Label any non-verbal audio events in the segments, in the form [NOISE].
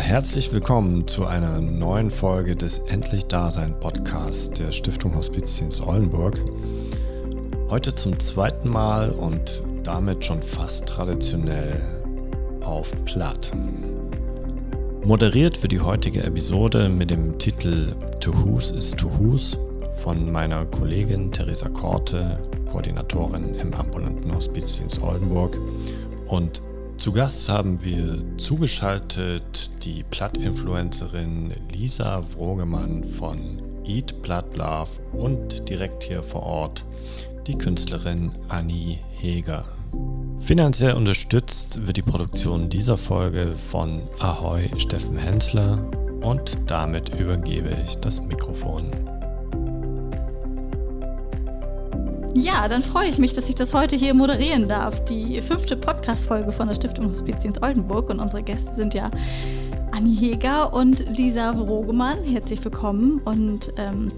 Herzlich willkommen zu einer neuen Folge des Endlich Dasein Podcasts der Stiftung Hospizdienst Oldenburg. Heute zum zweiten Mal und damit schon fast traditionell auf Platt. Moderiert wird die heutige Episode mit dem Titel To Whos is To Whos von meiner Kollegin Theresa Korte, Koordinatorin im ambulanten Hospizdienst Oldenburg. Und zu Gast haben wir zugeschaltet die Platt-Influencerin Lisa Vrogemann von Eat Blood Love und direkt hier vor Ort die Künstlerin Annie Heger. Finanziell unterstützt wird die Produktion dieser Folge von Ahoy Steffen Hensler und damit übergebe ich das Mikrofon. Ja, dann freue ich mich, dass ich das heute hier moderieren darf. Die fünfte Podcast-Folge von der Stiftung Hospiziens Oldenburg. Und unsere Gäste sind ja Anni Heger und Lisa Vrogemann. Herzlich willkommen. Und ähm,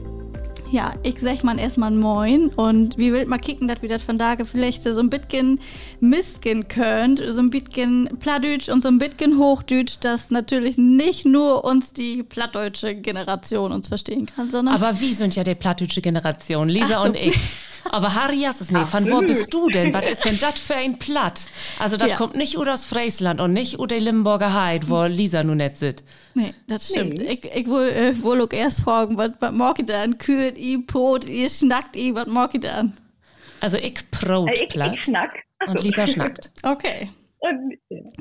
ja, ich sag mal erstmal Moin und wie will mal kicken, dass wir das von da vielleicht so ein bisschen misten könnt, so ein bisschen Plattdeutsch und so ein bisschen Hochdütsch, dass natürlich nicht nur uns die plattdeutsche Generation uns verstehen kann, sondern... Aber wir sind ja die plattdeutsche Generation, Lisa so. und ich. [LAUGHS] Aber Harry ist es nicht. Von wo bist du denn? Was ist denn [LAUGHS] das für ein Platt? Also das ja. kommt nicht aus Friesland und nicht aus der Limburger Heid, wo Lisa nun nicht sitzt. Nee, das stimmt. Nee. Ich, ich will, äh, will auch erst fragen, was, mag ich denn? Kühlt i, pot, ihr schnackt i, was mag ich denn? Also ich brot äh, ich, ich schnack. Und Lisa [LAUGHS] schnackt. Okay. Und,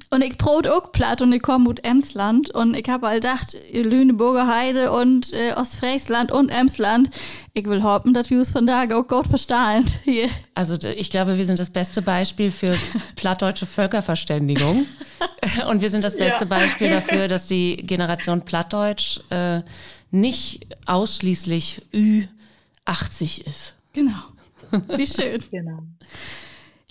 und ich brot auch platt und ich komme aus Emsland und ich habe halt gedacht, Lüneburger Heide und äh, Ostfriesland und Emsland, ich will hoffen, dass wir es von da auch gut verstehen. [LAUGHS] Hier. Also ich glaube, wir sind das beste Beispiel für plattdeutsche Völkerverständigung [LAUGHS] und wir sind das beste ja. Beispiel [LAUGHS] dafür, dass die Generation Plattdeutsch äh, nicht ausschließlich Ü80 ist. Genau. Wie schön. genau.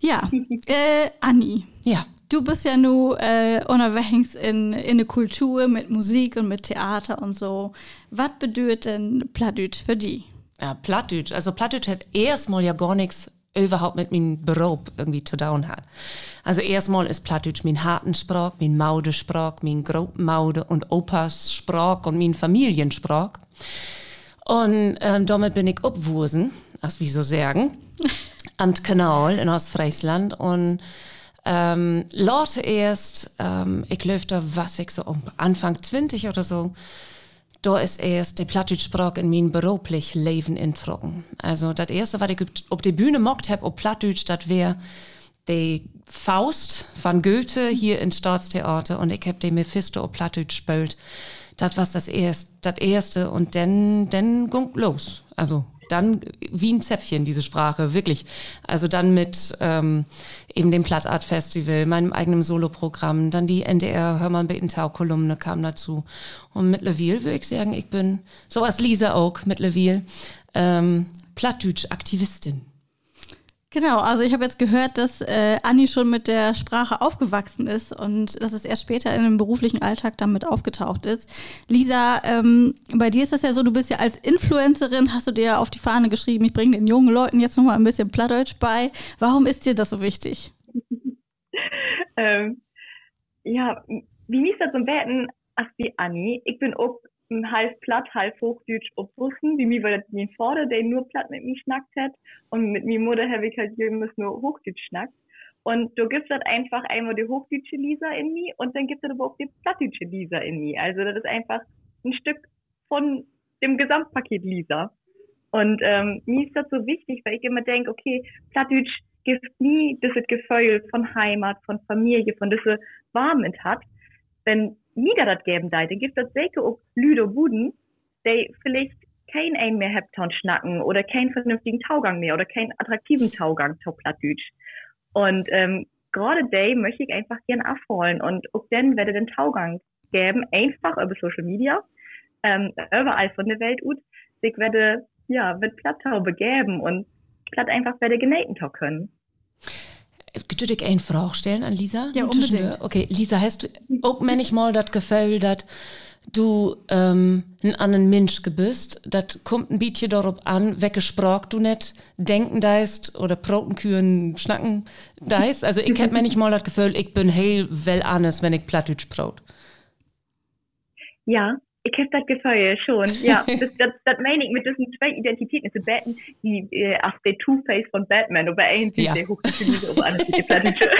Ja, äh, Anni. Ja. Du bist ja nur äh, unterwegs in, in der Kultur mit Musik und mit Theater und so. Was bedeutet denn Plattdeutsch für dich? Ja, Plattdeutsch. Also Plattdeutsch hat erstmal ja gar nichts überhaupt mit meinem Beruf irgendwie zu tun hat. Also erstmal ist Plattdeutsch mein Hartensprach, mein Maudesprach, mein Grobmaude und Opas Sprach und mein Familiensprach. Und ähm, damit bin ich obwursen, als wie so sagen, [LAUGHS] an Kanal in Ostfriesland und ähm, Leute erst, ähm, ich glaube, da was ich so um Anfang 20 oder so, da ist erst die Plattdeutsch-Sprache in mein beruflich Leben introcken. Also das erste, was ich auf die Bühne mockt habe, auf Plattdeutsch, das wäre die Faust von Goethe hier in Staatstheater und ich habe die Mephisto auf Plattdeutsch gespielt. Das war das erste, das erste und dann, dann ging los. Also dann wie ein Zäpfchen, diese Sprache, wirklich. Also dann mit ähm, eben dem Plattart Festival, meinem eigenen Soloprogramm, dann die NDR Hör mal Beten Tau Kolumne kam dazu. Und mittlerweile würde ich sagen, ich bin, so als Lisa auch mittlerweile, ähm, Plattdeutsch-Aktivistin. Genau, also ich habe jetzt gehört, dass äh, Anni schon mit der Sprache aufgewachsen ist und dass es erst später in dem beruflichen Alltag damit aufgetaucht ist. Lisa, ähm, bei dir ist das ja so, du bist ja als Influencerin, hast du dir auf die Fahne geschrieben, ich bringe den jungen Leuten jetzt nochmal ein bisschen Plattdeutsch bei. Warum ist dir das so wichtig? [LAUGHS] ähm, ja, wie ist das zum Betten? Ach, wie Anni. Ich bin auch halb platt, halb Hochdeutsch opbussen, wie mir weil mein Vater, der nur platt mit mir schnackt hat und mit mir Mutter habe ich halt jemals nur Hochdeutsch schnackt. Und du gibst halt einfach einmal die hochdeutsche Lisa in mir und dann gibt es aber auch die plattdeutsche Lisa in mir. Also das ist einfach ein Stück von dem Gesamtpaket Lisa. Und ähm, mir ist das so wichtig, weil ich immer denke, okay, Plattdeutsch gibt nie dieses Gefühl von Heimat, von Familie, von diese Warmen hat. Wenn nieder dat geben da, dann gibt das sicher auch Lüder Buden, die vielleicht kein ein mehr Hepton schnacken oder keinen vernünftigen Taugang mehr oder keinen attraktiven Taugang zu Plattdeutsch. Und ähm, gerade day möchte ich einfach gern abholen und auch dann werde den Taugang geben, einfach über Social Media, ähm, überall von der Welt ut. Ich werde, ja, mit Platthaube geben und platt einfach werde genähten können. Könnte ich eine Frage stellen an Lisa? Ja, unbedingt. Okay, Lisa, hast du auch manchmal das Gefühl, dass du ähm, ein anderen Mensch bist? Das kommt ein bisschen darauf an, welche Sprache du nicht denken deist oder Protenkühen schnacken deist. Also ich habe manchmal das Gefühl, ich bin heel well anders, wenn ich Plattdeutsch brot. Ja, ich habe das Gefühl schon. Ja, das, das, das meine ich mit diesen zwei Identitäten. So Batman, die äh, der Two-Face von Batman, aber ein Ja. der anders die Plattitüde.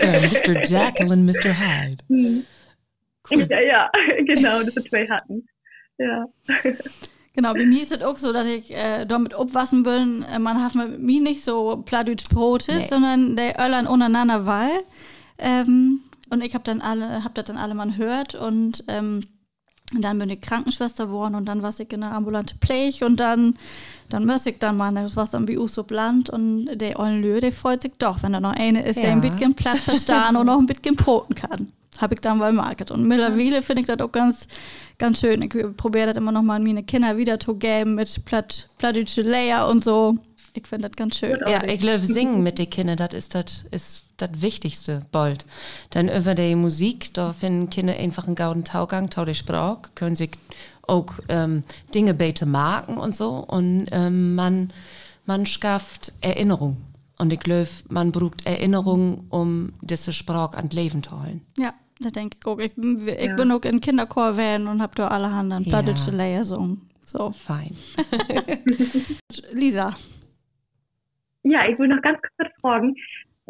Ja, Mr. Jekyll und Mr. Hyde. Hm. Cool. Ja, ja, [LAUGHS] genau, das wir zwei hatten. Ja. Genau, bei mir ist es auch so, dass ich äh, damit aufwassen will, äh, man hat mit mir nicht so pladütsch brotet, Nee. sondern der Öllern untereinander Wall. Ähm, und ich habe dann alle, hab das dann alle mal gehört und ähm, dann bin ich Krankenschwester geworden und dann war ich in der ambulante Pflege und dann, dann muss ich dann mal, das war dann wie so Land und der ollen Lö, der freut sich doch, wenn da noch eine ist, der Ja. ein bisschen platt verstehen und noch ein bisschen broten kann. Habe ich dann bei Market. Und mittlerweile finde ich das auch ganz, ganz schön. Ich probiere das immer noch mal meine Kinder wieder zu geben mit platt, plattdeutsche Layer und so. Ich finde das ganz schön. Ja, ich glaube, singen mit den Kindern, das ist das ist das Wichtigste, bald. Dann über die Musik, da finden Kinder einfach einen gauden Taugang, tau die Sprache, können sich auch ähm, Dinge bete marken und so. Und ähm, man, man schafft Erinnerung. Und ich glaube, man braucht Erinnerung, um diese Sprache an Leben zu holen. Ja, da denke ich auch. Ich, bin- ich Ja. bin auch in Kinderchor werden und habe da allerhand an Ja. plattdeutsche Layer gesungen. So, Fein. [LAUGHS] [LAUGHS] Lisa. Ja, ich will noch ganz kurz fragen,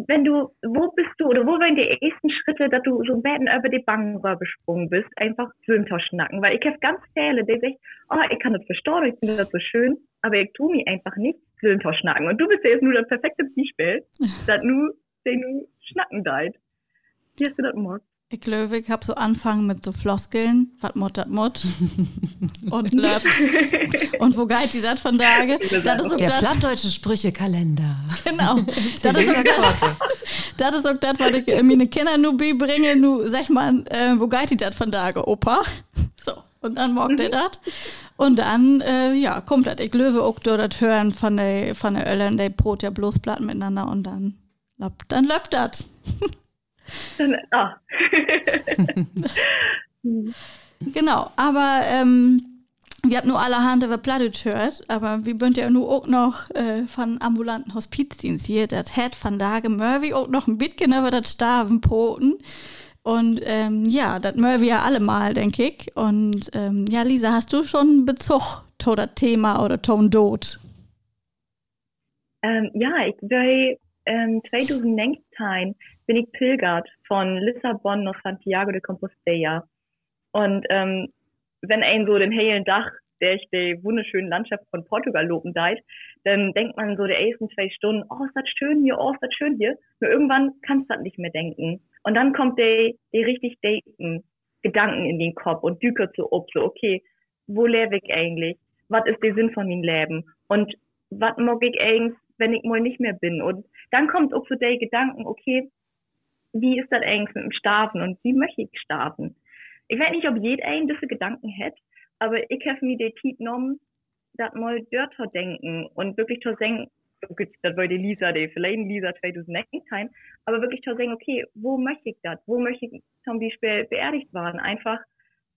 wenn du, wo bist du oder wo waren die ersten Schritte, dass du so ein bisschen über die Bangen gesprungen bist, einfach Filmtauschnacken? Weil ich habe ganz viele, die sagen, oh, ich kann das verstehen, ich finde das so schön, aber ich tue mir einfach nicht Filmtauschnacken. Und du bist ja jetzt nur das perfekte Beispiel, [LAUGHS] dass du den du schnacken deit. Wie hast du das gemacht? Ich glaube, ich habe so angefangen mit so Floskeln, wat mut, dat mut. [LAUGHS] und löbt. und wo geht die dat von Tage? Das ist auch Der plattdeutsche Sprüchekalender. genau. [LAUGHS] Das ist auch das, das ist auch das, was ich äh, meine Kinder nur beibringe. Nu, sag mal, äh, wo geht die dat von Tage, Opa? [LAUGHS] So. Und dann morgt er das. Und dann, äh, ja, komplett. Ich löwe auch das Hören von der, von der Öllern, der Brot ja bloß platt miteinander und dann, dann löppt das. Ah. [LAUGHS] Genau, aber ähm, wir haben nur allerhand über Plattdeutsch gehört, aber wir sind ja nur auch noch äh, von ambulanten Hospizdienst hier. Das hat von Dage Murphy auch noch ein bisschen über das Starvenpoten. Und ähm, ja, das mögen wir ja alle mal, denke ich. Und ähm, ja, Lisa, hast du schon Bezug zu das Thema oder Ton Dot? Ähm, ja, ich bin ähm, 2019 bin ich pilgert von Lissabon nach Santiago de Compostela. Und ähm, wenn ein so den hellen Dach, der ich die wunderschöne Landschaft von Portugal loben deit, dann denkt man so die ersten zwei Stunden, oh, ist das schön hier, oh, ist das schön hier. Nur irgendwann kannst du das nicht mehr denken. Und dann kommt der, der richtig daten Gedanken in den Kopf und dükert so so, okay, wo lebe ich eigentlich? Was ist der Sinn von meinem Leben? Und was mag ich eigentlich, wenn ich mal nicht mehr bin? Und dann kommt auch so der Gedanken, okay, wie ist das eigentlich mit dem Starten und wie möchte ich starten? Ich weiß nicht, ob jeder einen diese Gedanken hat, aber ich habe mir die Zeit genommen, das mal dort zu denken und wirklich zu sagen, gut, das war die Lisa, die vielleicht Lisa 2019, aber wirklich zu sagen, okay, wo möchte ich das? Wo möchte ich zum Beispiel beerdigt werden? Einfach,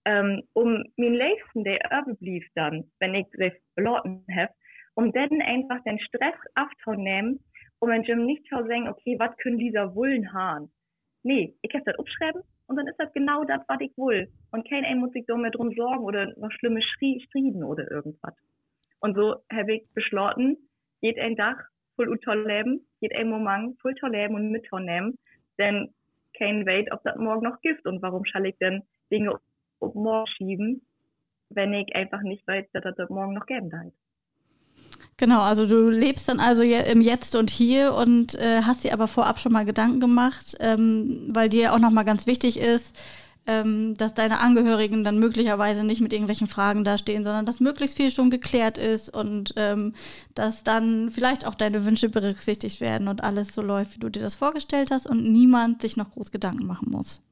ähm, um mein Liebsten, der überblieb dann, wenn ich das verloren habe, um dann einfach den Stress aufzunehmen, um in Gym nicht zu sagen, okay, was können dieser Wullen haben? Nee, ich habe das aufschreiben und dann ist das genau das, was ich will. Und kein ein muss sich da mehr drum sorgen oder noch schlimme Striden oder irgendwas. Und so habe ich beschlossen, geht ein Dach voll unter leben, geht ein Moment voll zu leben und mit zu nehmen, denn kein weiß, ob das morgen noch gibt und warum soll ich denn Dinge morgen schieben, wenn ich einfach nicht weiß, dass das morgen noch geben wird. Genau, also du lebst dann also im Jetzt und Hier und äh, hast dir aber vorab schon mal Gedanken gemacht, ähm, weil dir auch nochmal ganz wichtig ist, ähm, dass deine Angehörigen dann möglicherweise nicht mit irgendwelchen Fragen dastehen, sondern dass möglichst viel schon geklärt ist und ähm, dass dann vielleicht auch deine Wünsche berücksichtigt werden und alles so läuft, wie du dir das vorgestellt hast und niemand sich noch groß Gedanken machen muss.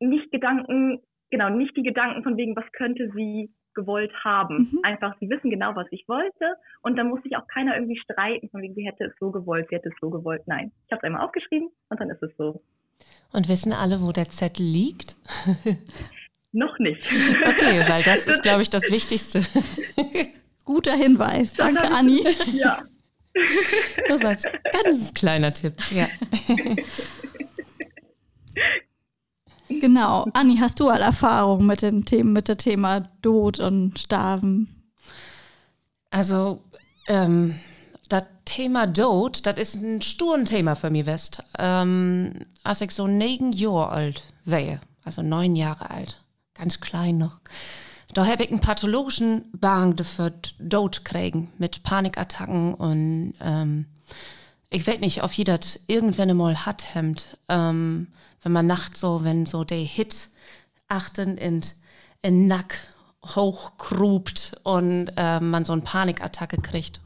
Nicht Gedanken, genau, nicht die Gedanken von wegen, was könnte sie gewollt haben. Mhm. Einfach, sie wissen genau, was ich wollte und dann muss sich auch keiner irgendwie streiten, von wegen, sie hätte es so gewollt, sie hätte es so gewollt. Nein, ich habe es einmal aufgeschrieben und dann ist es so. Und wissen alle, wo der Zettel liegt? [LAUGHS] Noch nicht. Okay, weil das ist, [LAUGHS] glaube ich, das Wichtigste. [LAUGHS] Guter Hinweis. Danke, Anni. ja. Nur so als ganz kleiner Tipp. Ja. Genau. Anni, hast du alle Erfahrungen mit mit dem Thema Tod und Sterben? Also, ähm, das Thema Tod, das ist ein sturen Thema für mich, West. Ähm, als ich so neun Jahre alt wäre, also neun Jahre alt, ganz klein noch, da habe ich einen pathologischen Bang für Tod kriegen mit Panikattacken und ähm, ich weiß nicht, ob jeder irgendwann einmal hat, hemmt. Ähm, wenn man nachts so, wenn so der Hit achten in, in Nack hochkrupt und äh, man so eine Panikattacke kriegt.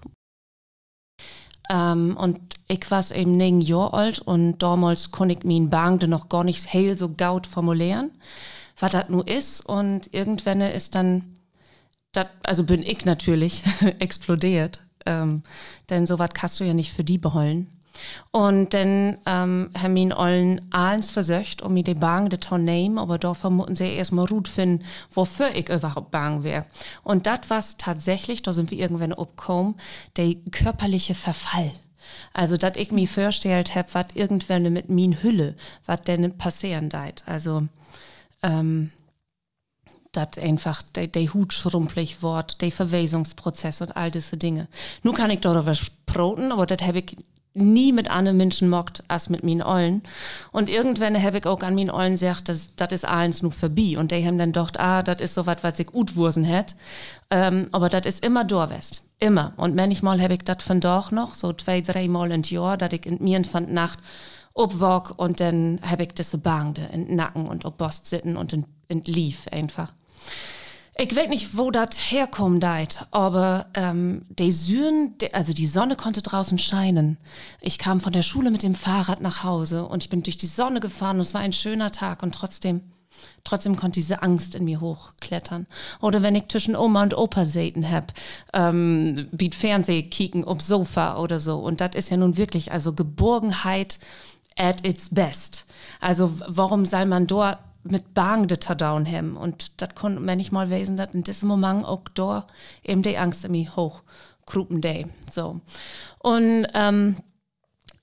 Ähm, und ich war eben neun Jahre alt und damals konnte ich meinen Bang noch gar nicht heil so gaut formulieren, was das nur ist. Und irgendwann ist dann, dat, also bin ich natürlich [LAUGHS] explodiert. Ähm, denn sowas kannst du ja nicht für die beholen. Und dann ähm, haben ihn allen alles versucht, um mir die Bang de zu nehmen, aber da vermuten sie erstmal gut finden, wofür ich überhaupt bang wäre. Und das war tatsächlich, da sind wir irgendwann abgekommen, der körperliche Verfall. Also, dass ich mir vorgestellt habe, was irgendwann mit mir Hülle, was denn passieren deit. Also, ähm, dass einfach der, Hut schrumpelig wird, der Verwesungsprozess und all diese Dinge. Nun kann ich darüber sproten, aber das habe ich nie mit anderen Menschen mockt als mit meinen Ollen. Und irgendwann habe ich auch an meinen Ollen gesagt, das, das ist alles nur vorbei. Und die haben dann gedacht, ah, das ist so was, was ich gut wursen hätte. Ähm, aber das ist immer Dorwest. Immer. Und manchmal habe ich das von doch noch, so zwei, drei Mal im Jahr, dass ich in mir von Nacht obwog und dann habe ich diese Bangde in den Nacken und ob Bost sitten und in, in Lief einfach. Ich weiß nicht, wo das herkommt, aber ähm, die Süren, also die Sonne konnte draußen scheinen. Ich kam von der Schule mit dem Fahrrad nach Hause und ich bin durch die Sonne gefahren und es war ein schöner Tag und trotzdem, trotzdem konnte diese Angst in mir hochklettern. Oder wenn ich zwischen Oma und Opa säten hab, ähm, wie Fernseh kicken ob Sofa oder so. Und das ist ja nun wirklich, also Geborgenheit at its best. Also warum soll man dort mit Bang de down hem. Und das konnte manchmal wesen, dass in diesem Moment auch da eben die Angst in mich hochkrupen day. So. Und ähm,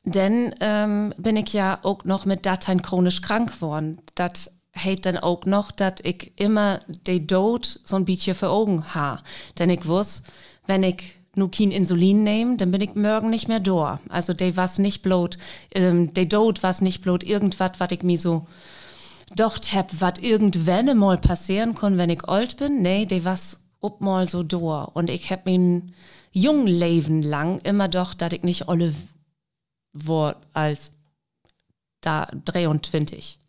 dann ähm, bin ich ja auch noch mit Dateien chronisch krank geworden. Das heißt dann auch noch, dass ich immer die Tod so ein bisschen vor Augen habe. Denn ich wusste, wenn ich nur kein Insulin nehme, dann bin ich morgen nicht mehr da. Also der was nicht bloß, ähm, der Tod was nicht bloß irgendwas, was ich mir so docht hab, was irgendwann mal passieren kann, wenn ich alt bin. Nee, de was ob mal so da. Und ich hab mein jung Leben lang immer doch, dass ich nicht alle war als da 23.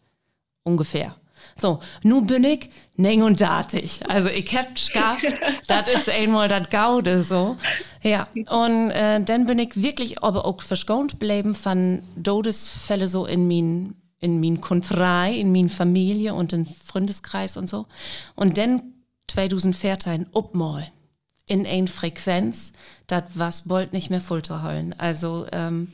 Ungefähr. So, nun bin ich 39. Also ich hab geschafft, [LAUGHS] das ist einmal das Gaude so. Ja, und äh, dann bin ich wirklich aber auch verschont bleiben von Todesfälle so in meinen in mein Kontrei, in meine Familie und in Freundeskreis und so. Und dann 2014 obmal in ein Frequenz, das was bald nicht mehr vollzuholen. Also ähm,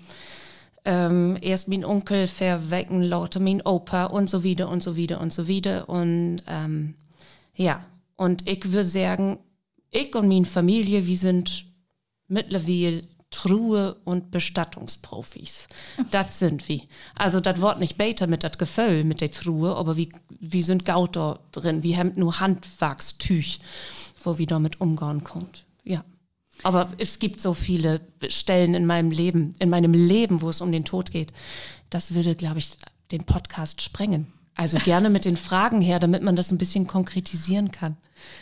ähm, erst mein Onkel verwecken, lauter mein Opa und so wieder und so wieder und so wieder. Und ähm, ja, und ich würde sagen, ich und meine Familie, wir sind mittlerweile Truhe und Bestattungsprofis. das sind wir. Also das Wort nicht beter mit das Gefühl mit der Truhe, aber wie, wie sind Gauter drin, wie haben nur Handwerkstüch, wo wir damit umgehen können. Ja. Aber es gibt so viele Stellen in meinem Leben, in meinem Leben, wo es um den Tod geht. Das würde, glaube ich, den Podcast sprengen. Also gerne mit den Fragen her, damit man das ein bisschen konkretisieren kann.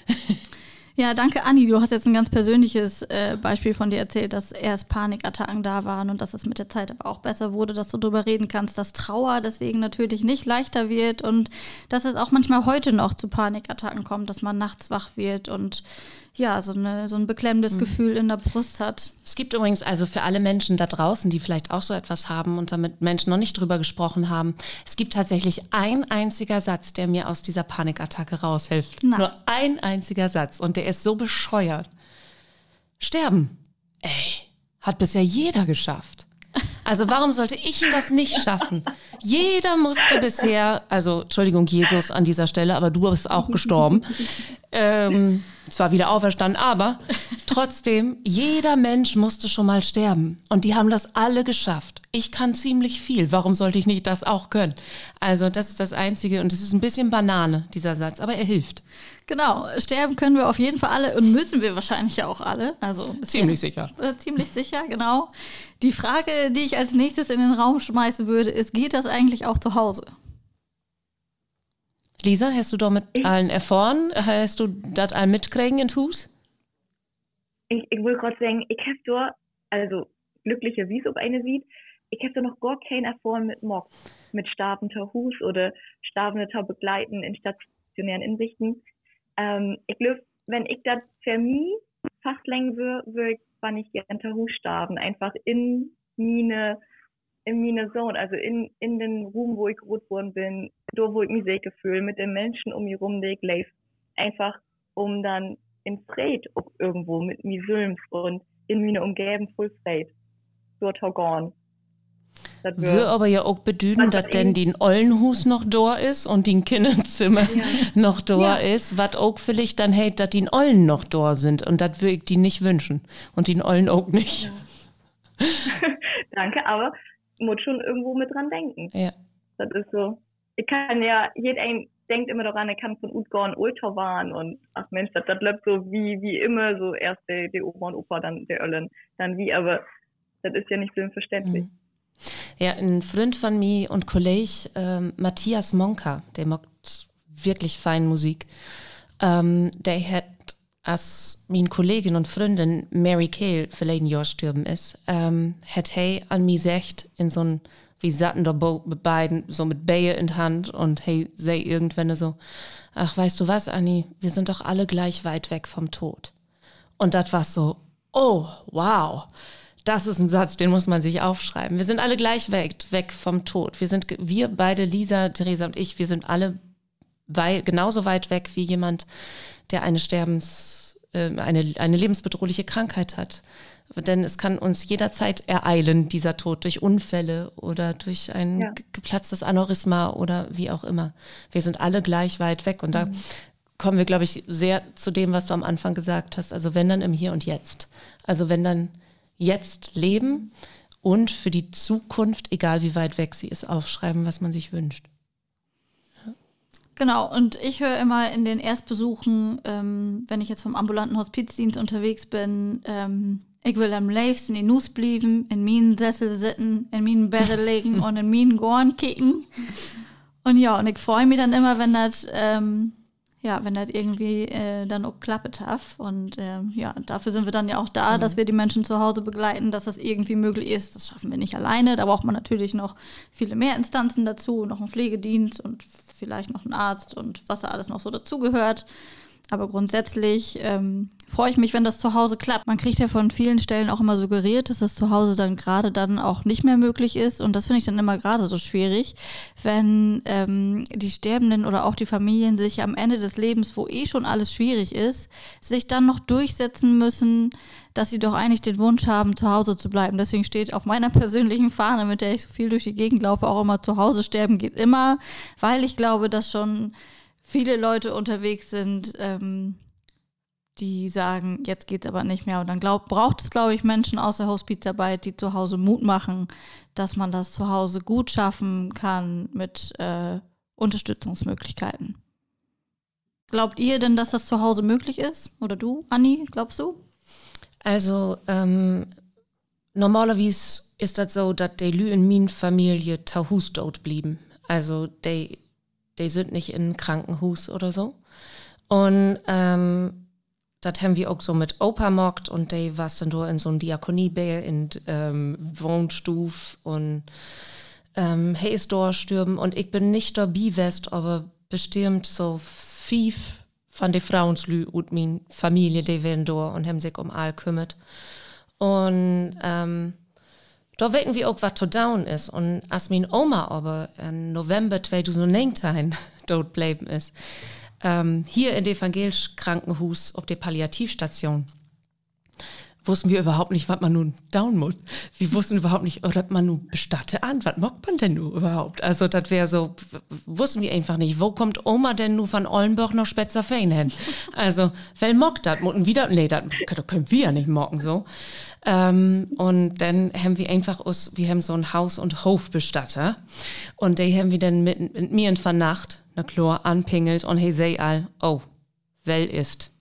[LAUGHS] Ja, danke, Anni. Du hast jetzt ein ganz persönliches äh, Beispiel von dir erzählt, dass erst Panikattacken da waren und dass es mit der Zeit aber auch besser wurde, dass du darüber reden kannst, dass Trauer deswegen natürlich nicht leichter wird und dass es auch manchmal heute noch zu Panikattacken kommt, dass man nachts wach wird und ja, so, eine, so ein beklemmendes mhm. Gefühl in der Brust hat. Es gibt übrigens also für alle Menschen da draußen, die vielleicht auch so etwas haben und damit Menschen noch nicht drüber gesprochen haben, es gibt tatsächlich ein einziger Satz, der mir aus dieser Panikattacke raushilft. Na. Nur ein einziger Satz und der ist so bescheuert. Sterben. Ey, hat bisher jeder geschafft. Also warum sollte ich das nicht schaffen? Jeder musste bisher, also Entschuldigung Jesus an dieser Stelle, aber du bist auch gestorben. [LAUGHS] Ähm, zwar wieder auferstanden, aber [LAUGHS] Trotzdem, jeder Mensch musste schon mal sterben. Und die haben das alle geschafft. Ich kann ziemlich viel. Warum sollte ich nicht das auch können? Also, das ist das Einzige. Und es ist ein bisschen Banane, dieser Satz. Aber er hilft. Genau. Sterben können wir auf jeden Fall alle und müssen wir wahrscheinlich auch alle. Also, ziemlich sicher. Äh, ziemlich sicher, genau. Die Frage, die ich als nächstes in den Raum schmeißen würde, ist: Geht das eigentlich auch zu Hause? Lisa, hast du damit allen erfahren? Hast du das allen mitkriegen in Hus? Ich, ich will gerade sagen, ich habe da, also glücklicherweise, ob eine sieht, ich habe da noch gar keine Erfahrung mit Mock, mit sterbender Hus oder sterbender Begleiten in stationären Insichten. Ähm, ich glaube, wenn ich das für mich fastlegen würde, würde ich, wann ich gerne Hus sterben, einfach in meine in meine Zone, also in, in den Ruhm, wo ich groß worden bin, da wo ich mich sicher fühle, mit den Menschen um mich rum, die ich lebe, einfach um dann in Fried irgendwo mit mir Sülms und in meine Umgebung voll Fried dort gehen. Das würde aber ja auch bedeuten, dass denn den Ollenhus noch da ist und den Kinderzimmer ja. [LAUGHS] noch da ja. ist, was auch vielleicht dann hält, dass die Ollen noch da sind und das würde ich die nicht wünschen und den Ollen auch nicht. Ja. [LAUGHS] Danke, aber muss schon irgendwo mit dran denken. Ja. Das ist so. Ich kann ja, jeder denkt immer daran, er kann von Utgorn Ultra waren und ach Mensch, das, das läuft so wie, wie immer, so erst der, der Opa und Opa, dann der Öllen, dann wie, aber das ist ja nicht selbstverständlich. Mhm. Ja, ein Freund von mir und Kollege, ähm, Matthias Monka, der macht wirklich feine Musik, ähm, der hat als mein Kollegin und Freundin Mary Kale verleden Jahr stürben ist, ähm, hat hey an mir gesagt, in so ein, wie satten da beiden, so mit Baye in Hand und hey, sei irgendwann so, ach, weißt du was, Anni, wir sind doch alle gleich weit weg vom Tod. Und das war so, oh, wow. Das ist ein Satz, den muss man sich aufschreiben. Wir sind alle gleich weg, weg vom Tod. Wir sind, wir beide, Lisa, Theresa und ich, wir sind alle wei genauso weit weg wie jemand, der eine Sterbens, äh, eine, eine lebensbedrohliche Krankheit hat. Denn es kann uns jederzeit ereilen, dieser Tod, durch Unfälle oder durch ein ja. geplatztes Aneurysma oder wie auch immer. Wir sind alle gleich weit weg. Und mhm. da kommen wir, glaube ich, sehr zu dem, was du am Anfang gesagt hast. Also wenn dann im Hier und Jetzt. Also wenn dann jetzt leben und für die Zukunft, egal wie weit weg sie ist, aufschreiben, was man sich wünscht. Genau, und ich höre immer in den Erstbesuchen, ähm, wenn ich jetzt vom ambulanten Hospizdienst unterwegs bin, ähm, ich will am liebsten in Nuss bleiben, in meinen Sessel sitzen, in meinen Bälle legen und in meinen Gorn kicken. Und ja, und ich freue mich dann immer, wenn das ähm, ja, wenn das irgendwie äh, dann auch klappet hat. Und äh, ja, dafür sind wir dann ja auch da, mhm. dass wir die Menschen zu Hause begleiten, dass das irgendwie möglich ist. Das schaffen wir nicht alleine. Da braucht man natürlich noch viele mehr Instanzen dazu, noch einen Pflegedienst und vielleicht noch einen Arzt und was da alles noch so dazugehört. Aber grundsätzlich ähm, freue ich mich, wenn das zu Hause klappt. Man kriegt ja von vielen Stellen auch immer suggeriert, dass das zu Hause dann gerade dann auch nicht mehr möglich ist. Und das finde ich dann immer gerade so schwierig, wenn ähm, die Sterbenden oder auch die Familien sich am Ende des Lebens, wo eh schon alles schwierig ist, sich dann noch durchsetzen müssen, dass sie doch eigentlich den Wunsch haben, zu Hause zu bleiben. Deswegen steht auf meiner [LAUGHS] persönlichen Fahne, mit der ich so viel durch die Gegend laufe, auch immer zu Hause sterben geht immer, weil ich glaube, dass schon viele Leute unterwegs sind, ähm, die sagen, jetzt geht's aber nicht mehr. Und dann glaub, braucht es, glaube ich, Menschen aus der Hospizarbeit, die zu Hause Mut machen, dass man das zu Hause gut schaffen kann mit äh, Unterstützungsmöglichkeiten. Glaubt ihr denn, dass das zu Hause möglich ist? Oder du, Anni, glaubst du? Also, ähm, normalerweise ist das so, dass die Lü in meiner Familie Tahus dort blieben. Also, die die sind nicht in Krankenhus oder so. Und ähm, das haben wir auch so mit Opa mockt und die war dann da in so einem Diakoniebär in ähm, Wohnstuf und ähm, hey ist da stürben und ich bin nicht dabei west, aber bestimmt so fief von den Frauenslü und meine Familie, die werden da und haben sich um all kümmert. Und ähm, da wecken wir auch, was to down ist. Und als meine Oma aber im November 2019 [LAUGHS] dort bleiben ist, ähm, hier in dem evangelischen Krankenhaus auf der Palliativstation, wussten wir überhaupt nicht, was man nun down muss. Wir wussten überhaupt nicht, oder man nun bestatte an, was mockt man denn nun überhaupt? Also das wäre so, wussten wir einfach nicht, wo kommt Oma denn nun von Ollenburg nach Spetzerfein hin? Also, wer mockt das? Und wieder, nee, das können wir ja nicht mocken so. Ähm, und dann haben wir einfach aus, wir haben so ein Haus- und Hofbestatter und die haben wir dann mit, mit mir in Vernacht, na klar, anpingelt und hey, sei all, oh, well ist.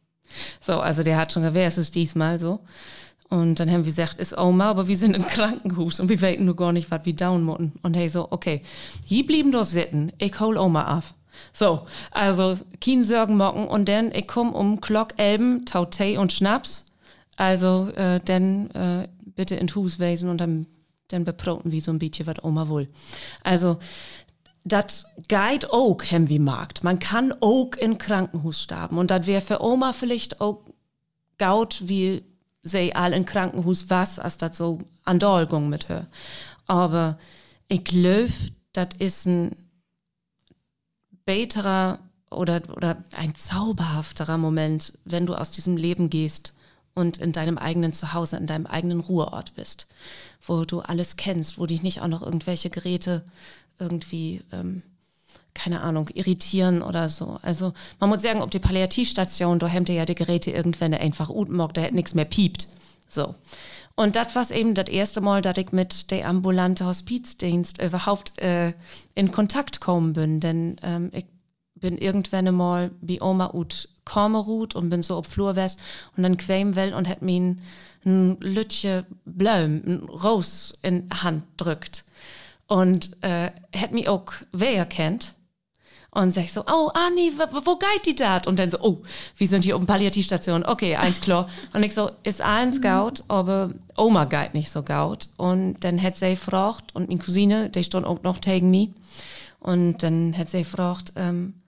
So, also der hat schon gesagt, wer ist es diesmal so? Und dann haben wir gesagt, ist Oma, aber wir sind im Krankenhaus und wir weten nur gar nicht, was wir down müssen. Und hey, so, okay, hier blieben doch sitzen, ich hol Oma ab. So, also kein Sorgen mocken und dann, ich komm um Glock Elben, Tau Tee und Schnaps. Also, äh, dann äh, bitte in Hus wesen und dann, dann beproten wir so ein bisschen, was Oma will. Also, das geht auch, haben wir markt. Man kann auch in Krankenhaus sterben. Und das wäre für Oma vielleicht auch gaut, wie sie all in Krankenhaus was, als das so an Dolgung mit her. Aber ich glaube, das ist ein beterer oder, oder ein zauberhafterer Moment, wenn du aus diesem Leben gehst und in deinem eigenen Zuhause, in deinem eigenen Ruheort bist, wo du alles kennst, wo dich nicht auch noch irgendwelche Geräte irgendwie, ähm, keine Ahnung, irritieren oder so. Also man muss sagen, ob die Palliativstation, da haben ja die Geräte irgendwann einfach utmog, da hätte nichts mehr piept. So. Und das war eben das erste Mal, dass ich mit der ambulante Hospizdienst überhaupt äh, in Kontakt kommen bin. Denn ähm, ich bin irgendwann einmal wie Oma ut Kormerut und bin so auf Flur west und dann quäm will und hat mir ein Lütche Blöm, ein Ros in Hand drückt und äh, hat mich auch wer kennt. Und sag ich so, oh, Anni, wo, wo geht die dat? Und dann so, oh, wir sind hier um Palliativstation. Okay, eins klar. Und ich so, ist eins gaut, aber Oma geht nicht so gaut. Und dann hat sie gefragt, und meine Cousine, die stand auch noch gegen mich. Und dann hat sie gefragt, ähm,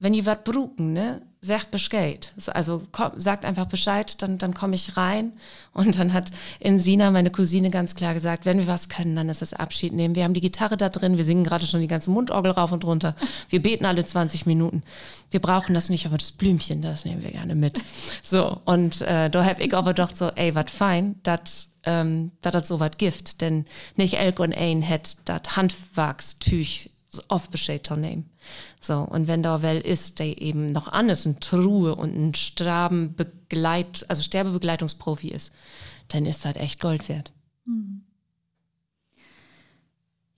wenn ihr was bruken, ne, sagt Bescheid. Also komm, sagt einfach Bescheid, dann, dann komme ich rein. Und dann hat Insina, meine Cousine, ganz klar gesagt, wenn wir was können, dann ist es Abschied nehmen. Wir haben die Gitarre da drin, wir singen gerade schon die ganze Mundorgel rauf und runter. Wir beten alle 20 Minuten. Wir brauchen das nicht, aber das Blümchen, das nehmen wir gerne mit. So, und äh, da hab ich aber doch so, ey, wat fein, dat ähm, dat so wat Gift, denn nicht Elk und Ein hätt dat Handwerkstüch oft Bescheid nehmen. So, und wenn da well ist, der eben noch anders ein Truhe und ein Strabenbegleit, also Sterbebegleitungsprofi ist, dann ist das echt Gold wert. Hm.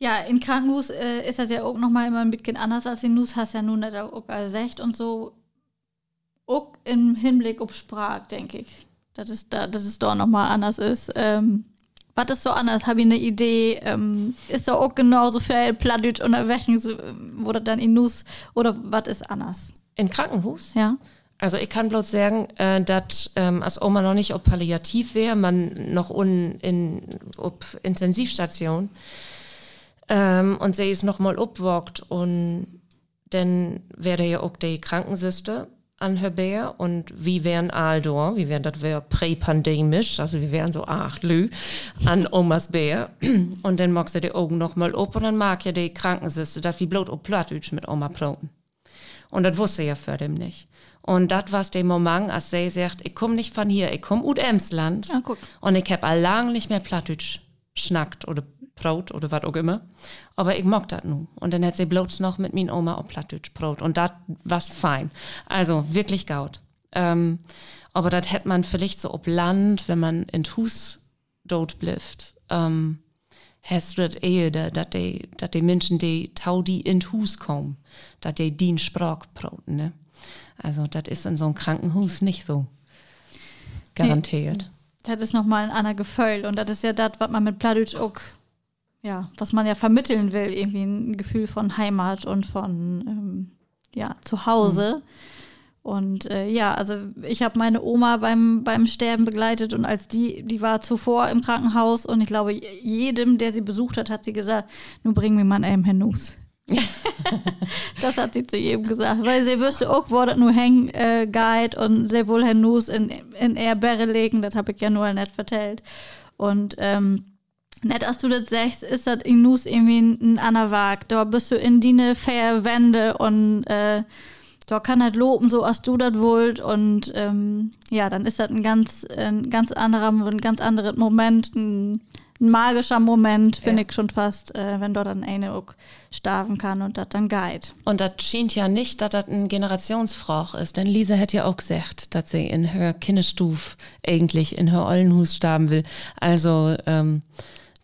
Ja, in Krankenhaus äh, ist das ja auch nochmal immer ein bisschen anders als in Nuss, hast ja nun nicht auch gesagt und so, auch im Hinblick auf Sprache, denke ich, dass es da, dass es da nochmal anders ist. Ähm, was ist so anders? Habe ich eine Idee? Ähm, ist da auch genauso viel Plattdeutsch unterwegs so, oder dann in Nuss oder was ist anders? In Krankenhaus? Ja. Also ich kann bloß sagen, äh, dass ähm, als Oma noch nicht ob palliativ wäre, man noch un, in ob Intensivstation ähm, und sie ist noch mal obwogt und dann wäre ja auch die Krankensüste an Herbär und wie wären Aldor, wie wären das wäre präpandemisch, also wir wären so acht Lü an Omas Bär und dann magst du die Augen noch mal op und dann mag ja die Krankensüste, dass wie bloß ob Plattdeutsch mit Oma proten. Und das wusste ja für dem nicht. Und das war der Moment, als sie sagt, ich komme nicht von hier, ich komme aus Emsland ja, und ich habe lang nicht mehr Plattdeutsch schnackt oder Brot oder was auch immer. Aber ich mag das nun. Und dann hat sie bloß noch mit meiner Oma auch Plattdeutsch Brot. Und das war fein. Also wirklich gaut. Ähm, aber das hätte man vielleicht so ob Land, wenn man in Hus dort blifft. Ähm, hast du das eher, dass die, dass die Menschen, die tau die in Hus kommen, dass die den Sprach broten, ne? Also das ist in so einem Krankenhaus nicht so garantiert. Nee das ist nochmal ein anderer Gefühl. Und das ist ja das, was man mit Plattdeutsch auch ja, was man ja vermitteln will, irgendwie ein Gefühl von Heimat und von ähm, ja, Zuhause. Mhm. Und äh, ja, also ich habe meine Oma beim, beim Sterben begleitet und als die, die war zuvor im Krankenhaus und ich glaube, jedem, der sie besucht hat, hat sie gesagt, nun bringen wir mal einen Hennus. [LAUGHS] das hat sie zu jedem gesagt, weil sie wüsste auch, wo das nur hängen äh, geht und sehr wohl Hennus in, in Ehrberre legen, das habe ich ja nur nicht vertellt. Und ähm, Nicht, als du das sagst, ist das in Nus irgendwie ein anderer Wag. Da bist du in die Wände und äh, da kann halt loben, so als du das wollt. Und ähm, ja, dann ist das ein ganz, ein ganz anderer, ein ganz anderer Moment, ein, ein magischer Moment, finde ja. ich schon fast, äh, wenn dort dann eine auch starven kann und das dann geht. Und das schien ja nicht, dass das ein Generationsfrauch ist, denn Lisa hätte ja auch gesagt, dass sie in her Kinderstuf eigentlich in her Ollenhus starben will. Also, ähm,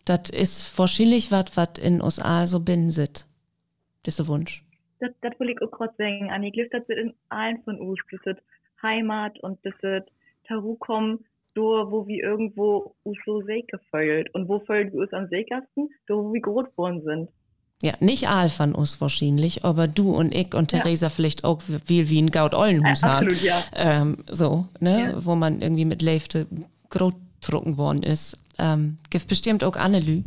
das ist wahrscheinlich was, was in USA so binnen sitzt. Das ist der Wunsch. Das, das will ich auch gerade sagen, Anni. Ich glaube, das wird in allen von uns. Das wird Heimat und das wird Tarukom, da wo wir irgendwo so Seeke fällt. Und wo fällt wir uns am Seekersten? Da wo wir groß geworden sind. Ja, nicht all von uns wahrscheinlich, aber du und ich und Theresa ja. vielleicht auch viel wie ein Gaut Ollenhus ja, absolut, ja. Ähm, so, ne, ja. wo man irgendwie mit Leifte groß drucken worden ist. Ähm, gibt bestimmt auch Annelü,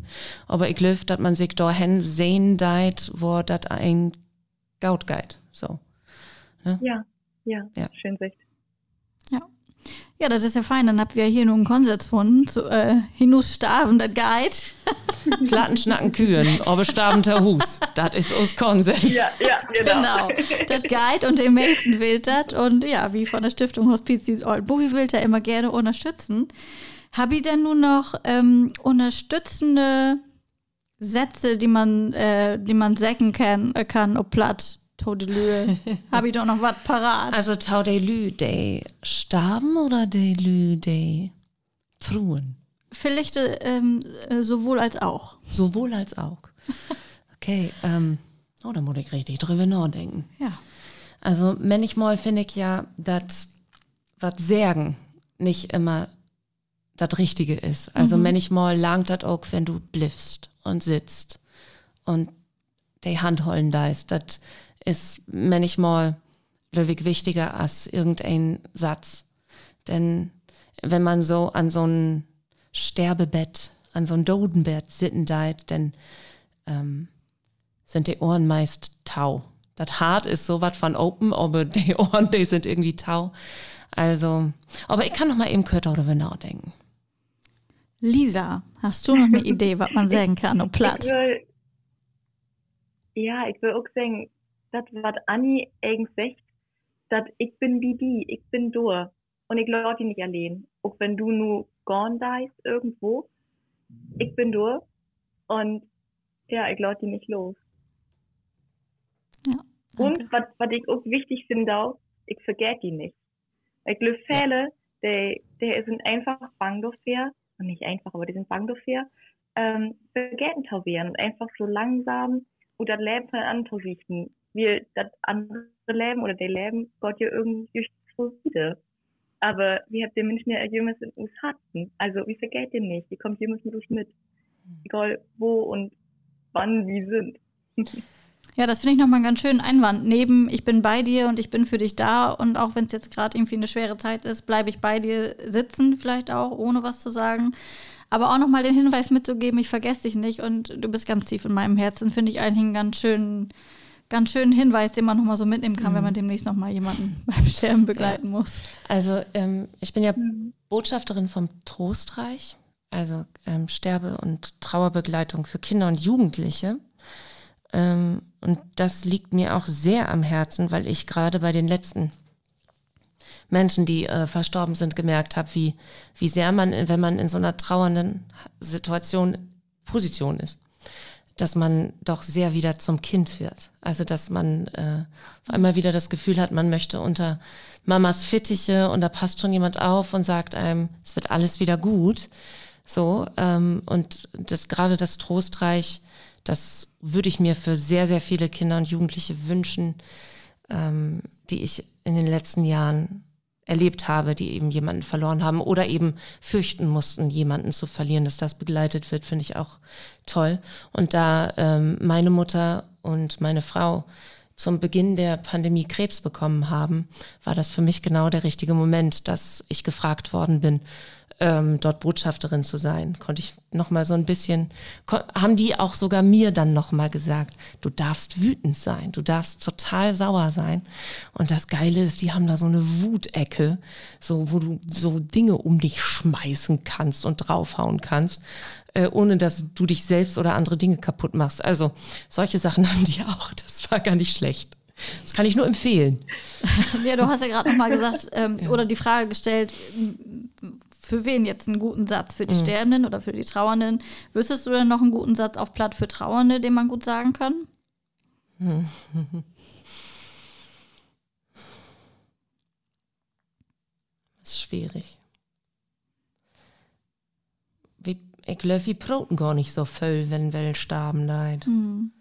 aber ich glaube, dass man sich dahin sehen deit, wo das ein Gaut geht. So. Ne? Ja, ja, ja, schön Sicht. Ja. Ja, das ist ja fein. Dann habt ihr hier nur einen Konsens von zu äh, Hinus starben, das [LAUGHS] Guide. Platten schnacken Kühen, aber starben der Hus. Das ist uns Konsens. Ja, ja, genau. genau. Das Guide und den Mason will das. Und ja, wie von der Stiftung Hospiz Oldenburg, will da immer gerne unterstützen. Habe ich denn nun noch ähm, unterstützende Sätze, die man, äh, die man säcken kann, äh, kann ob platt? Taudelü. [LAUGHS] Habe ich doch noch was parat. Also Taudelü, de starben oder Delü, de truhen? Vielleicht ähm, äh, sowohl als auch. Sowohl als auch. Okay, ähm, oh, da muss ich richtig drüber nachdenken. Ja. Also manchmal finde ich ja, dass was Särgen nicht immer das Richtige ist. Also mhm. manchmal langt das auch, wenn du bliffst und sitzt und die Hand holen da ist. Das ist manchmal löwig wichtiger als irgendein Satz. Denn wenn man so an so ein Sterbebett, an so ein Dodenbett sitten deit, dann ähm, sind die Ohren meist tau. Das Hart ist so was von open, aber die [LAUGHS] Ohren, die sind irgendwie tau. Also, aber ich kann noch mal eben kurz darüber nachdenken. Lisa, hast du noch eine [LAUGHS] Idee, was man sagen kann, ob platt? Ich will, ja, ich will auch sagen, das, was Anni eigentlich sagt, dass ich bin wie die, ich bin durch. Und ich lade die nicht allein. Auch wenn du nur gone dies irgendwo, ich bin durch. Und ja, ich lade die nicht los. Ja, und was, was ich auch wichtig finde, auch, ich vergesse die nicht. Ich glaube, Fälle, ja. die, die sind einfach bang dafür, nicht einfach, aber die sind bang dafür, ähm, werden und einfach so langsam oder das Leben von anderen richten. Wir, das andere Leben oder der Leben Gott ja irgendwie so wieder. Aber wir haben den Menschen ja jemals in uns hatten. Also, wie vergeht den nicht? Wie kommt jemand mit uns mit? Egal wo und wann wir sind. [LAUGHS] Ja, das finde ich nochmal einen ganz schönen Einwand. Neben, ich bin bei dir und ich bin für dich da und auch wenn es jetzt gerade irgendwie eine schwere Zeit ist, bleibe ich bei dir sitzen, vielleicht auch, ohne was zu sagen. Aber auch nochmal den Hinweis mitzugeben, ich vergesse dich nicht und du bist ganz tief in meinem Herzen, finde ich eigentlich einen ganz schönen, ganz schönen Hinweis, den man nochmal so mitnehmen kann, mhm. wenn man demnächst nochmal jemanden [LAUGHS] beim Sterben begleiten ja. muss. Also ähm, ich bin ja mhm. Botschafterin vom Trostreich, also ähm, Sterbe- und Trauerbegleitung für Kinder und Jugendliche. Ähm, und das liegt mir auch sehr am Herzen, weil ich gerade bei den letzten Menschen, die äh, verstorben sind, gemerkt habe, wie, wie sehr man, wenn man in so einer trauernden Situation, Position ist, dass man doch sehr wieder zum Kind wird. Also dass man äh, auf einmal wieder das Gefühl hat, man möchte unter Mamas Fittiche und da passt schon jemand auf und sagt einem, es wird alles wieder gut. So, ähm, und das gerade das Trostreich das würde ich mir für sehr, sehr viele Kinder und Jugendliche wünschen, ähm, die ich in den letzten Jahren erlebt habe, die eben jemanden verloren haben oder eben fürchten mussten, jemanden zu verlieren, dass das begleitet wird, finde ich auch toll. Und da ähm, meine Mutter und meine Frau zum Beginn der Pandemie Krebs bekommen haben, war das für mich genau der richtige Moment, dass ich gefragt worden bin, ähm, dort Botschafterin zu sein, konnte ich noch mal so ein bisschen, haben die auch sogar mir dann noch mal gesagt, du darfst wütend sein, du darfst total sauer sein. Und das Geile ist, die haben da so eine Wutecke, so wo du so Dinge um dich schmeißen kannst und draufhauen kannst, äh, ohne dass du dich selbst oder andere Dinge kaputt machst. Also solche Sachen [LAUGHS] haben die auch. Das war gar nicht schlecht. Das kann ich nur empfehlen. ja, du hast ja gerade nochmal gesagt, ähm, ja. oder die Frage gestellt, für wen jetzt einen guten Satz? Für die mhm. Sterbenden oder für die Trauernden? Wüsstest du denn noch einen guten Satz auf Platt für Trauernde, den man gut sagen kann? [LAUGHS] Das ist schwierig. Wie, ich glaube, wir broten gar nicht so voll, wenn wir starben leid. Mhm.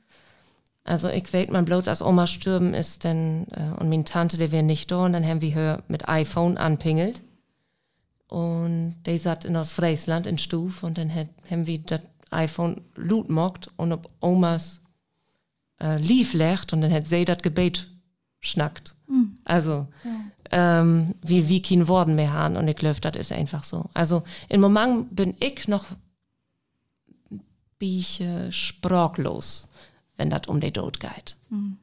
Also ich weiß man bloß, als Oma stürben ist, denn, äh, und meine Tante, die wäre nicht da, und dann haben wir her mit iPhone anpingelt. Und die satt in Ostfriesland in Stuf und dann haben wir das iPhone loot mockt und ob Omas äh, lief legt und dann hat sie das Gebet schnackt. Mhm. Also, ja. ähm, wie, wie kein Worten mehr haben und ich glaube, das ist einfach so. Also, im Moment bin ich noch bieche sprachlos, wenn das um den Tod geht. Mhm.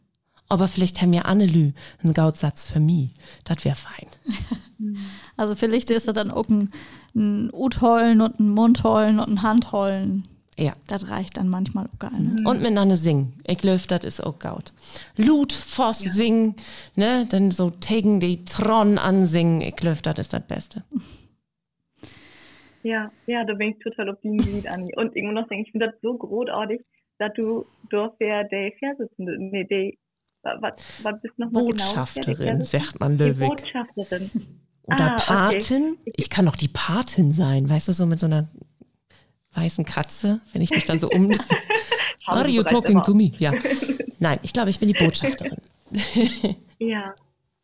Aber vielleicht haben ja Annelü einen Gautsatz für mich. Das wäre fein. [LAUGHS] Also vielleicht ist das dann auch ein, ein Uthollen und ein Mundhollen und ein Handhollen. Ja. Das reicht dann manchmal auch gar nicht. Und miteinander singen. Ich glaube, das ist auch gut. Lut, Voss ja. singen, ne? Dann so tegen die Tron ansingen. Ich glaube, das ist das Beste. Ja, ja, da bin ich total auf dem Lied, Anni. Und ich muss noch sagen, ich finde das so großartig, dass du dort der, der Vorsitzende, nee, der, was, was bist noch genau? Botschafterin, genau? sagt man Löwig. Botschafterin. Oder ah, Patin. Okay. Ich kann doch die Patin sein, weißt du, so mit so einer weißen Katze, wenn ich mich dann so [LAUGHS] umdrehe. Are you talking to me? Ja. [LAUGHS] Nein, ich glaube, ich bin die Botschafterin. [LAUGHS] ja,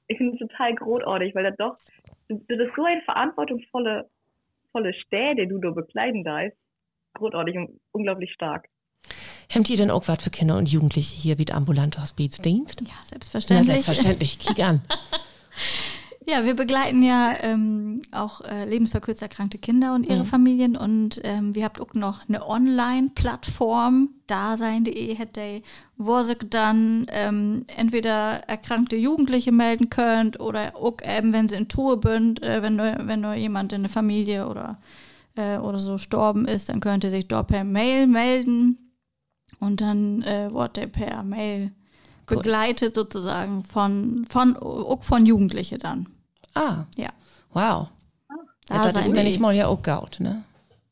ich finde es total großartig, weil das doch, das ist so eine verantwortungsvolle volle Städte, du da bekleiden darfst. Großartig und unglaublich stark. Hemmt ihr denn auch was für Kinder und Jugendliche hier wie ambulante Hospizdienst? Ja, selbstverständlich. Ja, selbstverständlich. Kick an. [LAUGHS] Ja, wir begleiten ja ähm, auch äh, lebensverkürzt erkrankte Kinder und ihre mhm. Familien und ähm, wir habt auch noch eine Online-Plattform, dasein.de hätte wo ihr dann ähm, entweder erkrankte Jugendliche melden könnt oder auch eben, wenn sie in Tour sind, äh, wenn, nur, wenn nur jemand in der Familie oder, äh, oder so gestorben ist, dann könnt ihr sich dort per Mail melden und dann äh, wird der per Mail cool. begleitet sozusagen von, von, auch von Jugendlichen dann. Ah. Ja. Wow. Ja, das ist manchmal ja auch gaut, ne?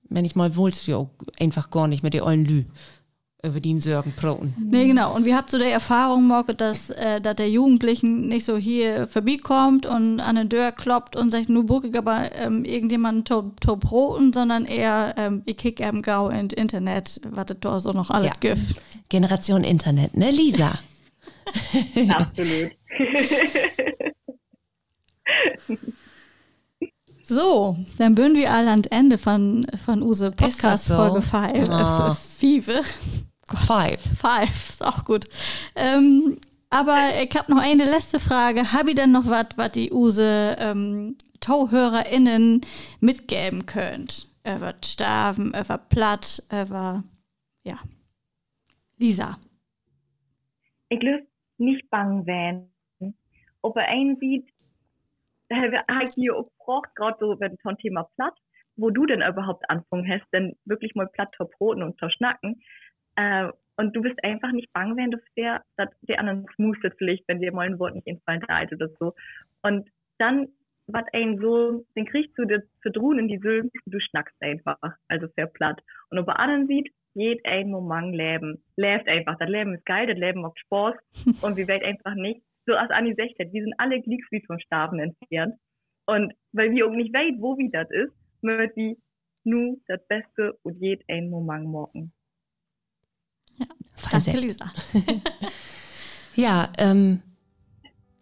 Manchmal wolltest du ja auch einfach gar nicht mit der ollen Lü über die Sorgen proten. Nee, genau. Und wir habt so der Erfahrung, Morke, dass, äh, dass der Jugendlichen nicht so hier vorbeikommt und an den Tür kloppt und sagt, nur buckig aber ähm, irgendjemand to, to proten, sondern eher, ähm, ich kick eben gau in Internet, was da so noch alles ja. gibt. Generation Internet, ne, Lisa? [LAUGHS] Absolut. [LAUGHS] So, dann bünden wir alle an Ende von, von Use Podcast so? Folge 5. Oh. Five. Five. Five, ist auch gut. Ähm, aber ich habe noch eine letzte Frage. Habe ich denn noch was, was die Use ähm, TauhörerInnen mitgeben könnt? Über Sterben, über Platt, über, ja. Lisa. Ich glaube, nicht bang werden. Ob er einen sieht, habe ich auch gefragt, gerade so, wenn vom Thema Platt, wo du denn überhaupt anfangen hast, denn wirklich mal platt verproten und verschnacken. Äh, und du bist einfach nicht bang, wenn du dass die anderen smoothet vielleicht, wenn dir mal ein Wort nicht Bein alt oder so. Und dann, was einen so, den kriegst du dir zu drohen in die Süllen, du schnackst einfach, also sehr platt. Und ob er anderen sieht, geht ein Moment leben. Lebt einfach. Das Leben ist geil, das Leben macht Spaß. [LAUGHS] und wir werden einfach nicht so als Anni 16, wir sind alle Glückslied vom Starben entfernt. Und weil wir auch nicht weit, wo wie das ist, möchte wir nur das Beste und jed ein Moment morgen. Ja, danke, Lisa. [LAUGHS] ja, ähm,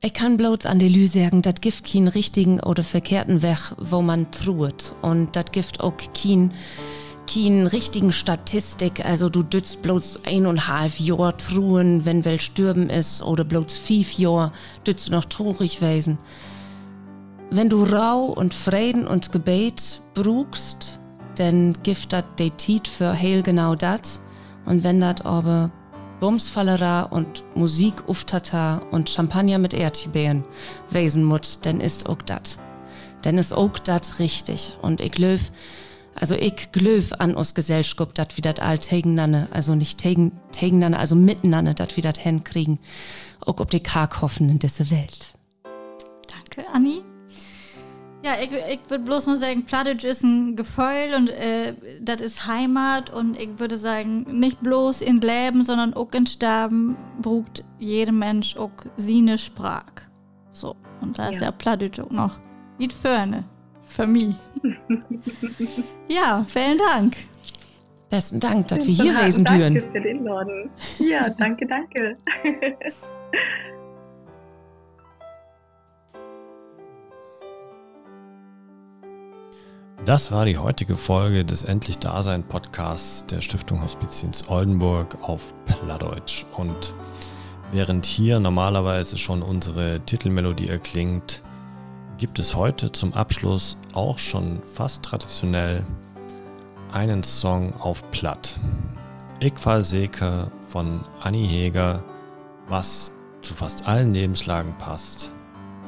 ich kann bloß an der Lü sagen, das gibt keinen richtigen oder verkehrten Weg, wo man truet. Und das gibt auch keinen keinen richtigen Statistik, also du dützt bloß eineinhalb Jahr truhen, wenn wel stürben ist, oder bloß fünf Jahr dützt noch traurig wesen. Wenn du Rau und Frieden und Gebet brugst, dann gibt dat de Tiet für heil genau dat. Und wenn dat aber Bumsfallera und Musik uftata und Champagner mit Erdbeeren wesen muss, dann ist auch dat. Denn ist auch dat richtig. Und ich löf, Also ich glöf an uns Gesellschaft, dat wir dat all tegenanne, also nicht tegen, tegenanne, also miteinander, dat wir dat hinkriegen, auch ob die Karkhoffen in diese Welt. Danke, Anni. Ja, ich, ich würde bloß nur sagen, Plattdeutsch ist ein Gefühl und äh, das ist Heimat und ich würde sagen, nicht bloß in Leben, sondern auch in Sterben braucht jeder Mensch auch seine Sprache. So, und da ist ja, ja Plattdeutsch auch noch wie Förne für mich. [LAUGHS] ja, vielen Dank. Besten Dank, dass wir hier reisen dürfen. Danke für den Norden. Ja, danke, danke. [LAUGHS] Das war die heutige Folge des Endlich Dasein Podcasts der Stiftung Hospiziens Oldenburg auf Plattdeutsch. Und während hier normalerweise schon unsere Titelmelodie erklingt, gibt es heute zum Abschluss auch schon fast traditionell einen Song auf Platt. Ich fall Seke von Annie Heger, was zu fast allen Lebenslagen passt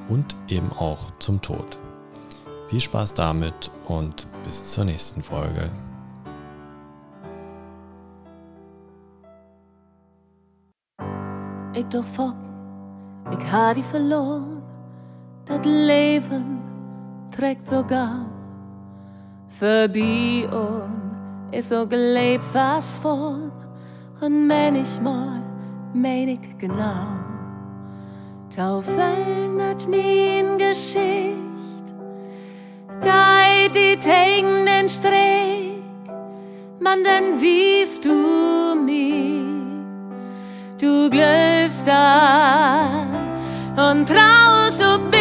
und eben auch zum Tod. Viel Spaß damit und bis zur nächsten Folge. Ich doch fock, ich ha die verloren, das Leben trägt sogar vorbei und ist so gelebt was von. Und manchmal mein ich genau. Taufeln hat mein Geschichte Geit die hängenden Streck, man dann wiest du mich. Du glaubst an und traust du mich.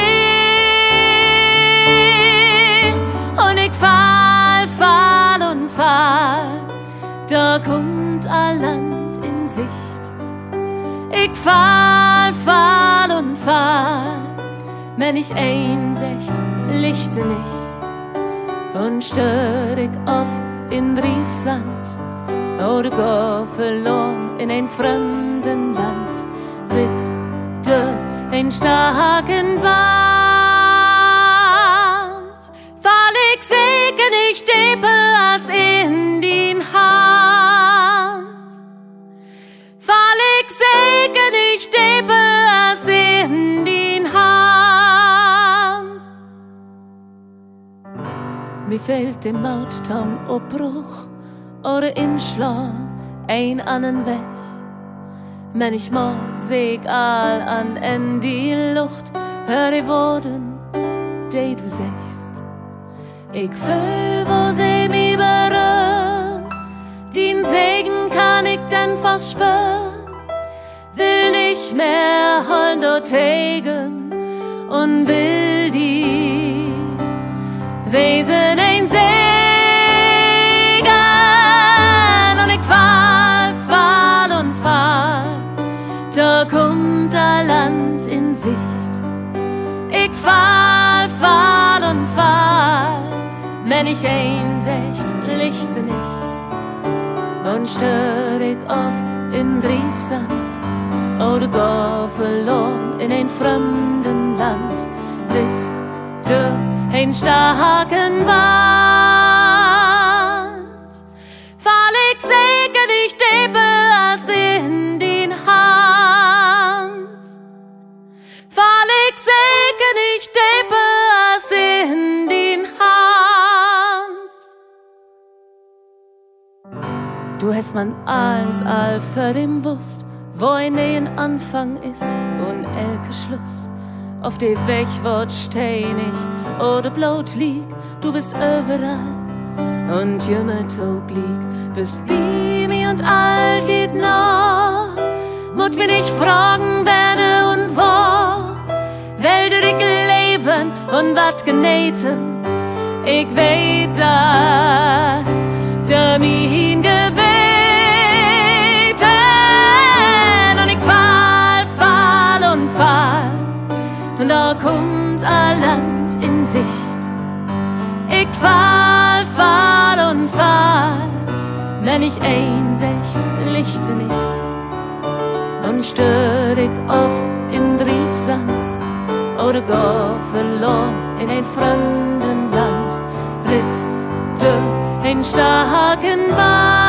Und ich fall, fall und fall, da kommt ein Land in Sicht. Ich fall, fall und fall, wenn ich einsicht, Licht nicht und störig auf in Riefsand oder go verloren in ein fremden Land mit der ein starken Band. Fall ich segen ich depe as in Mir fällt dem Mauttam Obbruch oder Inschlag ein annen Weg. Manchmal seh ich all an in die Luft, hör die Worten, die du sagst. Ich fühl, wo sie mich berühren, den Segen kann ich dann fast spüren. Will nicht mehr holen dort und will die Wesen fall, fall und fall, wenn ich einsicht, Licht sie nicht und stör ich auf in Briefsand oder go verloren in ein fremden Land. Mit der ein starken Band. Du hast man alles all für dem Wusst, wo ein ein Anfang ist und elke Schluss. Auf dem Weg wird steinig oder blut lieg, du bist überall. Und jümmer Tog lieg, bist bei mir und alltid noch. Mut mir nicht fragen, werde und wo, will du leben und wat genähten, ich weet dat, der mich hingeweten fall, fall und fall, wenn ich einsicht, Licht sie nicht und stör ich auf in Briefsand oder go verloren in ein fremden Land, ritt du ein starken Ball.